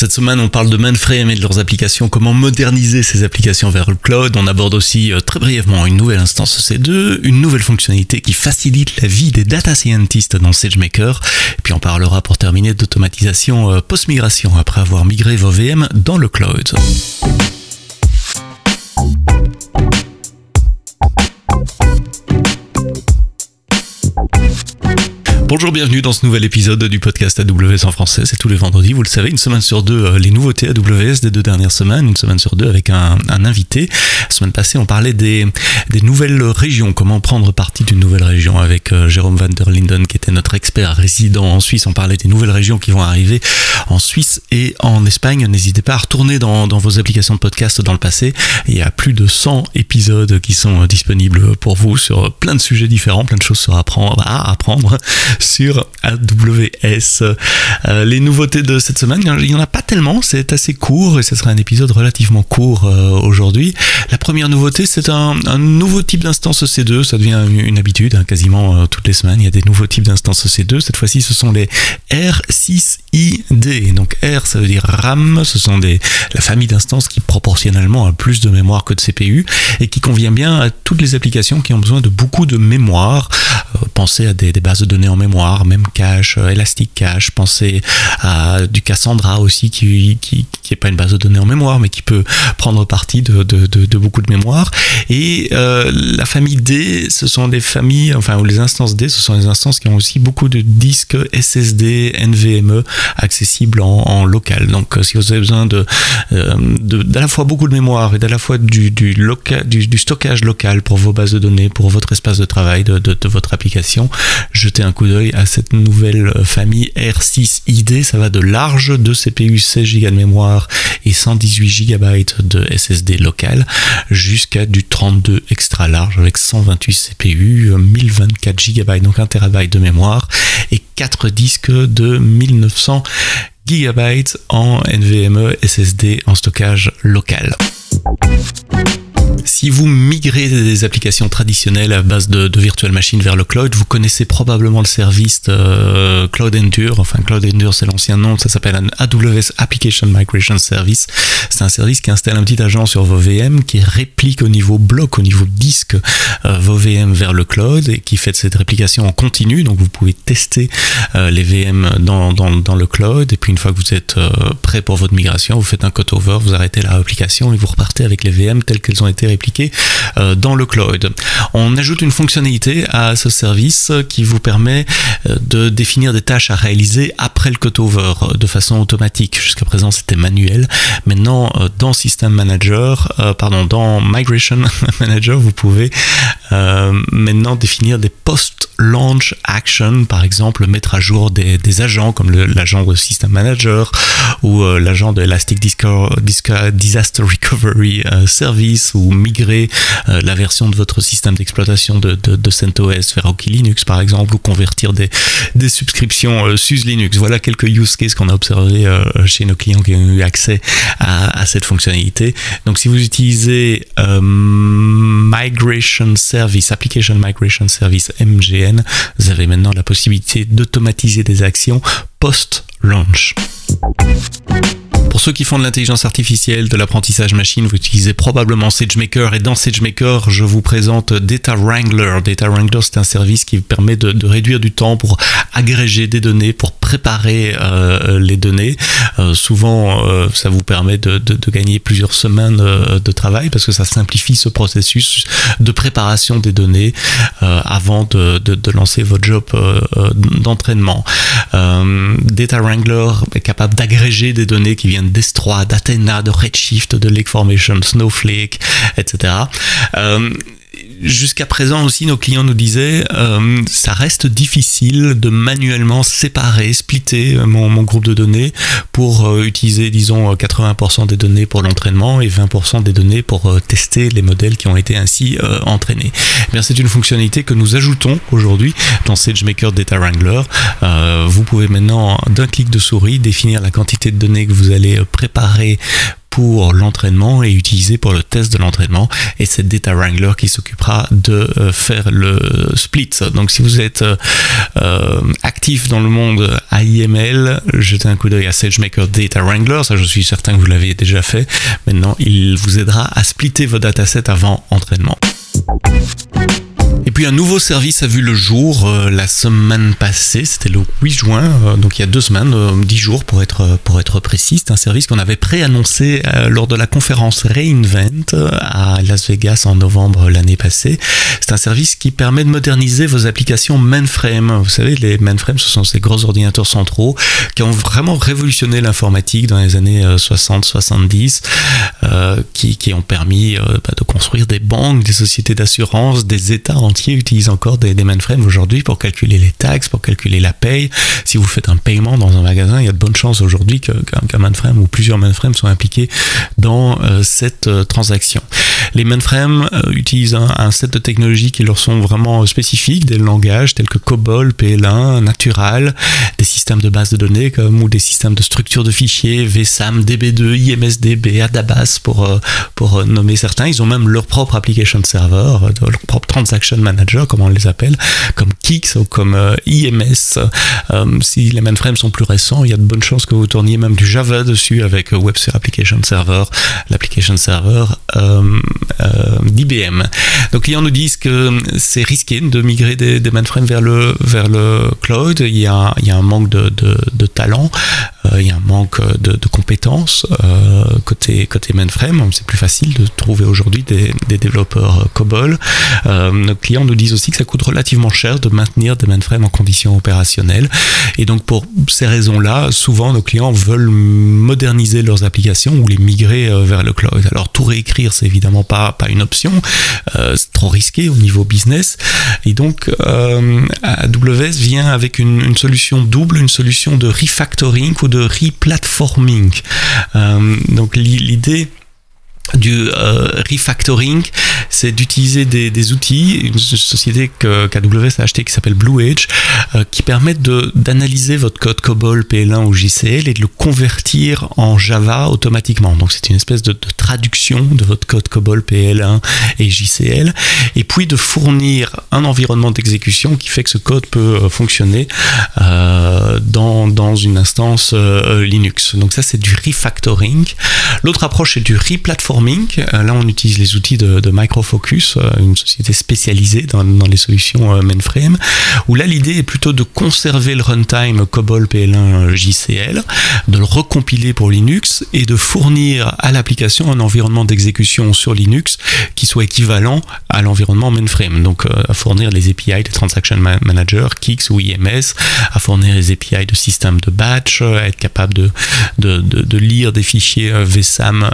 Cette semaine, on parle de mainframe et de leurs applications, comment moderniser ces applications vers le cloud. On aborde aussi euh, très brièvement une nouvelle instance C2, une nouvelle fonctionnalité qui facilite la vie des data scientists dans SageMaker. Et puis on parlera pour terminer d'automatisation euh, post-migration après avoir migré vos VM dans le cloud. Bonjour, bienvenue dans ce nouvel épisode du podcast AWS en français. C'est tous les vendredis, vous le savez, une semaine sur deux, euh, les nouveautés AWS des deux dernières semaines, une semaine sur deux avec un, invité. La semaine passée, on parlait des, nouvelles régions, comment prendre partie d'une nouvelle région avec euh, Jérôme van der Linden qui était notre expert résident en Suisse. On parlait des nouvelles régions qui vont arriver en Suisse et en Espagne. N'hésitez pas à retourner dans, dans, vos applications de podcast dans le passé. Il y a plus de 100 épisodes qui sont disponibles pour vous sur plein de sujets différents, plein de choses à apprendre sur AWS. Euh, les nouveautés de cette semaine, il n'y en a pas tellement, c'est assez court et ce sera un épisode relativement court euh, aujourd'hui. La première nouveauté, c'est un, nouveau type d'instance EC2, ça devient une, habitude, hein, quasiment euh, toutes les semaines, il y a des nouveaux types d'instances EC2. Cette fois-ci, ce sont les R6ID. Donc R, ça veut dire RAM, ce sont des, la famille d'instances qui proportionnellement a plus de mémoire que de CPU et qui convient bien à toutes les applications qui ont besoin de beaucoup de mémoire. Pensez à des bases de données en mémoire même cache, euh, Elastic Cache, pensez à du Cassandra aussi qui, qui, qui est pas une base de données en mémoire mais qui peut prendre partie de, beaucoup de mémoire. Et euh, la famille D, ce sont des familles, enfin ou les instances D, ce sont des instances qui ont aussi beaucoup de disques SSD, NVMe accessibles en, local. Donc euh, si vous avez besoin de, d'à la fois beaucoup de mémoire et d'à la fois du, stockage local pour vos bases de données, pour votre espace de travail de votre application, jetez un coup d'œil à cette nouvelle famille R6ID. Ça va de large de CPU 16 Go de mémoire et 118 GB de SSD local jusqu'à du 32 extra large avec 128 CPU, 1024 GB, donc 1 TB de mémoire et 4 disques de 1900 GB en NVMe SSD en stockage local. Si vous migrez des applications traditionnelles à base de, de virtual machine vers le cloud, vous connaissez probablement le service euh, Cloud Endure. Enfin, Cloud Endure, c'est l'ancien nom. Ça s'appelle un AWS Application Migration Service. C'est un service qui installe un petit agent sur vos VM, qui réplique au niveau bloc, au niveau disque, euh, vos VM vers le cloud et qui fait cette réplication en continu. Donc, vous pouvez tester euh, les VM dans, dans, dans, le cloud. Et puis, une fois que vous êtes prêt pour votre migration, vous faites un cutover, vous arrêtez la réplication et vous repartez avec les VM telles qu'elles ont été répliqué euh, dans le cloud. On ajoute une fonctionnalité à ce service qui vous permet euh, de définir des tâches à réaliser après le cutover euh, de façon automatique. Jusqu'à présent, c'était manuel. Maintenant, dans System Manager, pardon, dans Migration Manager, vous pouvez maintenant définir des post-launch actions, par exemple mettre à jour des, agents comme l'agent de System Manager ou l'agent de Elastic Disaster Recovery Service ou migrer euh, la version de votre système d'exploitation de, CentOS vers Rocky Linux par exemple ou convertir des, des subscriptions euh, Linux. Voilà quelques use cases qu'on a observé euh, chez nos clients qui ont eu accès à, à cette fonctionnalité. Donc si vous utilisez Migration Service, Application Migration Service MGN, vous avez maintenant la possibilité d'automatiser des actions post-launch. Pour ceux qui font de l'intelligence artificielle, de l'apprentissage machine, vous utilisez probablement SageMaker et dans SageMaker, je vous présente Data Wrangler. Data Wrangler, c'est un service qui permet de, réduire du temps pour agréger des données, pour préparer euh, les données. Euh, souvent, euh, ça vous permet de, gagner plusieurs semaines de travail parce que ça simplifie ce processus de préparation des données avant de, lancer votre job d'entraînement. Data Wrangler est capable d'agréger des données qui viennent d'S3, d'Athena, de Redshift, de Lake Formation, Snowflake, etc jusqu'à présent aussi, nos clients nous disaient, euh, ça reste difficile de manuellement séparer, splitter euh, mon, groupe de données pour euh, utiliser, disons, 80% des données pour l'entraînement et 20% des données pour tester les modèles qui ont été ainsi entraînés. Eh bien, c'est une fonctionnalité que nous ajoutons aujourd'hui dans SageMaker Data Wrangler. vous pouvez maintenant, d'un clic de souris, définir la quantité de données que vous allez préparer pour l'entraînement et utilisé pour le test de l'entraînement. Et c'est Data Wrangler qui s'occupera de faire le split. Donc si vous êtes actif dans le monde AIML, jetez un coup d'œil à SageMaker Data Wrangler. Ça, je suis certain que vous l'avez déjà fait. Maintenant, il vous aidera à splitter vos datasets avant entraînement. Un nouveau service a vu le jour euh, la semaine passée, c'était le 8 juin, euh, donc il y a deux semaines, euh, dix jours pour être, pour être précis. C'est un service qu'on avait préannoncé lors de la conférence Reinvent à Las Vegas en novembre l'année passée. C'est un service qui permet de moderniser vos applications mainframe. Vous savez, les mainframes, ce sont ces gros ordinateurs centraux qui ont vraiment révolutionné l'informatique dans les années 60-70, qui, qui, ont permis bah, de construire des banques, des sociétés d'assurance, des États entiers utilisent encore des, mainframes aujourd'hui pour calculer les taxes, pour calculer la paye. Si vous faites un paiement dans un magasin, il y a de bonnes chances aujourd'hui qu'un mainframe ou plusieurs mainframes soient impliqués dans euh, cette euh, transaction. Les mainframes euh, utilisent un, set de technologies qui leur sont vraiment spécifiques, des langages tels que COBOL, PL1, Natural, des systèmes de base de données comme ou des systèmes de structure de fichiers, VSAM, DB2, IMSDB, Adabas pour, pour nommer certains. Ils ont même leur propre application server, leur propre transaction manager, comme on les appelle, comme Kix ou comme euh, IMS. Euh, si les mainframes sont plus récents, il y a de bonnes chances que vous tourniez même du Java dessus avec euh, WebSphere Application Server, l'application server d'IBM. Donc, les clients nous disent que c'est risqué de migrer des, mainframes vers le, vers le cloud. Il y a, un manque de, talent, il y a un manque de, compétences côté, côté mainframe. C'est plus facile de trouver aujourd'hui des, développeurs COBOL. nos clients nous disent aussi que ça coûte relativement cher de maintenir des mainframes en conditions opérationnelles. Et donc pour ces raisons-là, souvent nos clients veulent moderniser leurs applications ou les migrer euh, vers le cloud. Alors tout réécrire, c'est évidemment pas, pas une option, euh, c'est trop risqué au niveau business. Et donc euh, AWS vient avec une, une, solution double, une solution de refactoring ou de replatforming. Euh, donc l'idée du euh, refactoring, c'est d'utiliser des, outils, une société qu'AWS a acheté qui s'appelle Blue Edge, euh, qui permettent d'analyser votre code COBOL, PL1 ou JCL et de le convertir en Java automatiquement. Donc c'est une espèce de, traduction de votre code COBOL, PL1 et JCL, et puis de fournir un environnement d'exécution qui fait que ce code peut euh, fonctionner dans, dans, une instance Linux. Donc ça c'est du refactoring. L'autre approche c'est du replatforming euh, là, on utilise les outils de, Microfocus, euh, une société spécialisée dans, les solutions euh, mainframe, où là, l'idée est plutôt de conserver le runtime COBOL PL1 JCL, de le recompiler pour Linux et de fournir à l'application un environnement d'exécution sur Linux qui soit équivalent à l'environnement mainframe. Donc, à fournir les API de Transaction Manager, Kix ou IMS, à fournir les API de système de batch, à être capable de, lire des fichiers VSAM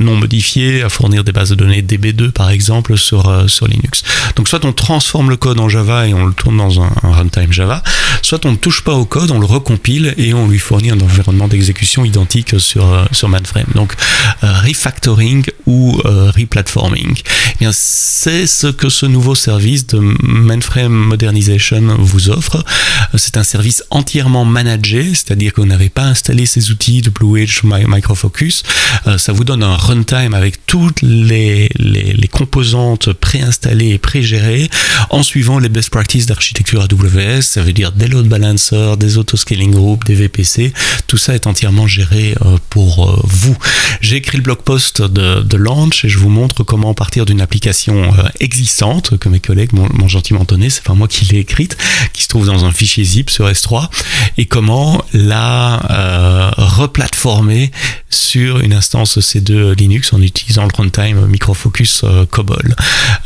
non modifié, à fournir des bases de données DB2 par exemple sur, euh, sur Linux. Donc soit on transforme le code en Java et on le tourne dans un, runtime Java, soit on ne touche pas au code, on le recompile et on lui fournit un environnement d'exécution identique sur, euh, sur mainframe. Donc euh, refactoring ou replatforming. Eh c'est ce que ce nouveau service de mainframe modernization vous offre. C'est un service entièrement managé, c'est-à-dire que vous n'avez pas installé ces outils de Blue Edge Microfocus. ça vous donne un runtime avec toutes les, les, composantes préinstallées et pré-gérées en suivant les best practices d'architecture AWS. Ça veut dire des load balancers, des auto-scaling groups, des VPC. Tout ça est entièrement géré euh, pour euh, vous. J'ai écrit le blog post de, launch et je vous montre comment partir d'une application euh, existante que mes collègues m'ont gentiment donné. C'est pas moi qui l'ai écrite, qui se trouve dans un fichier zip sur S3 et comment la replatformer sur une instance C2 Linux en utilisant le runtime Microfocus COBOL.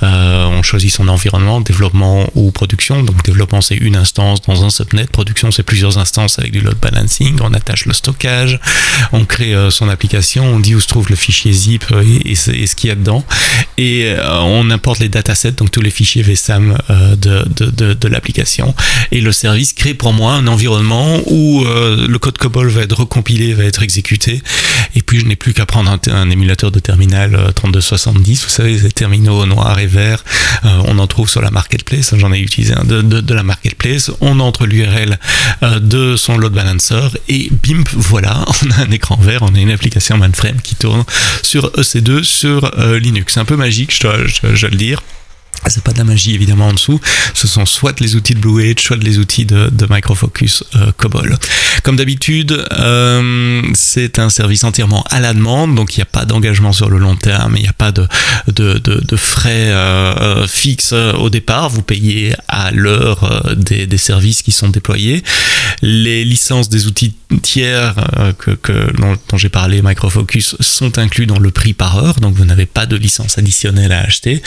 On choisit son environnement, développement ou production. Donc développement c'est une instance dans un subnet, production c'est plusieurs instances avec du load balancing, on attache le stockage, on crée euh, son application, on dit où se trouve le fichier zip et, ce qu'il y a dedans, et on importe les datasets, donc tous les fichiers VSAM de, de, de, l'application, et le service crée pour moi un environnement où le code COBOL va être recompilé, va être exécuté, et puis je n'ai plus qu'à prendre un, émulateur de terminal 3270, euh, vous savez, ces terminaux noirs et verts, euh, on en trouve sur la marketplace, j'en ai utilisé un de, de, la marketplace, on entre l'URL de son load balancer et bim, voilà, on a un écran vert, on a une application mainframe qui tourne sur EC2 sur Linux. C'est un peu magique, je dois, le dire. C'est pas de la magie évidemment en dessous, ce sont soit les outils de Blue Edge, soit les outils de, Microfocus euh, Cobol. Comme d'habitude, euh, c'est un service entièrement à la demande, donc il n'y a pas d'engagement sur le long terme, il n'y a pas de, frais euh, fixes au départ, vous payez à l'heure des, services qui sont déployés. Les licences des outils tiers que, dont, j'ai parlé, Microfocus, sont inclus dans le prix par heure, donc vous n'avez pas de licence additionnelle à acheter.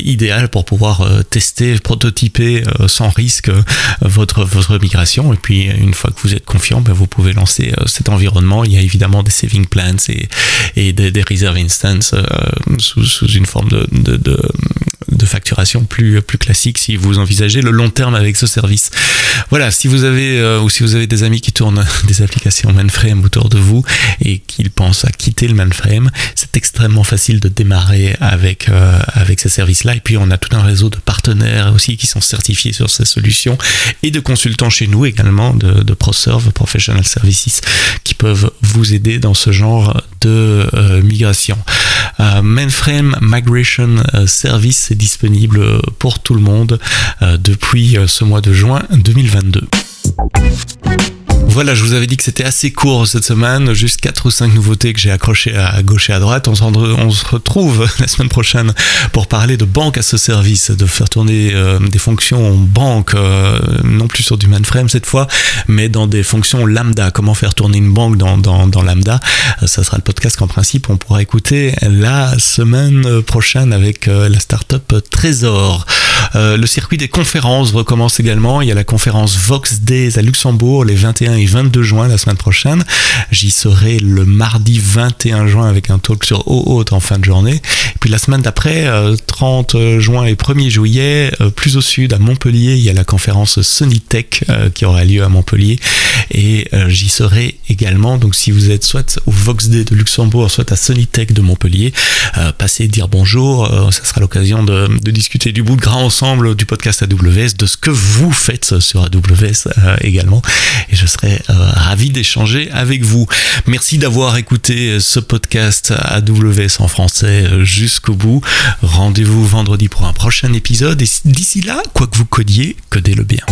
Idéal pour pouvoir euh, tester, prototyper euh, sans risque euh, votre, votre migration. Et puis, une fois que vous êtes confiant, ben, vous pouvez lancer cet environnement. Il y a évidemment des saving plans et, et des, des reserve instances sous, sous, une forme de, de, facturation plus, plus classique si vous envisagez le long terme avec ce service. Voilà, si vous avez ou si vous avez des amis qui tournent des applications mainframe autour de vous et qu'ils pensent à quitter le mainframe, c'est extrêmement facile de démarrer avec, avec ces services et puis on a tout un réseau de partenaires aussi qui sont certifiés sur ces solutions et de consultants chez nous également, de, de ProServe, Professional Services, qui peuvent vous aider dans ce genre de euh, migration. Euh, Mainframe Migration euh, Service est disponible pour tout le monde depuis ce mois de juin 2022. Voilà, je vous avais dit que c'était assez court cette semaine, juste 4 ou 5 nouveautés que j'ai accrochées à gauche et à droite. On, se retrouve la semaine prochaine pour parler de banque à ce service, de faire tourner euh, des fonctions banque, euh, non plus sur du mainframe cette fois, mais dans des fonctions lambda. Comment faire tourner une banque dans, lambda? Euh, Ça sera le podcast qu'en principe on pourra écouter la semaine prochaine avec la startup Trésor. Le circuit des conférences recommence également. Il y a la conférence Vox Days à Luxembourg les 21 et 22 juin la semaine prochaine. J'y serai le mardi 21 juin avec un talk sur OAuth en fin de journée. Et puis la semaine d'après, 30 euh, juin et 1er juillet, euh, plus au sud à Montpellier, il y a la conférence Tech euh, qui aura lieu à Montpellier. Et j'y serai également. Donc si vous êtes soit au Vox Day de Luxembourg, soit à Tech de Montpellier, passez dire bonjour. ça sera l'occasion de, discuter du bout de gras ensemble du podcast AWS, de ce que vous faites sur AWS euh, également. Et je serai euh, ravi d'échanger avec vous. Merci d'avoir écouté euh, ce podcast AWS en français jusqu'au bout. Rendez-vous vendredi pour un prochain épisode. Et d'ici là, quoi que vous codiez, codez-le bien.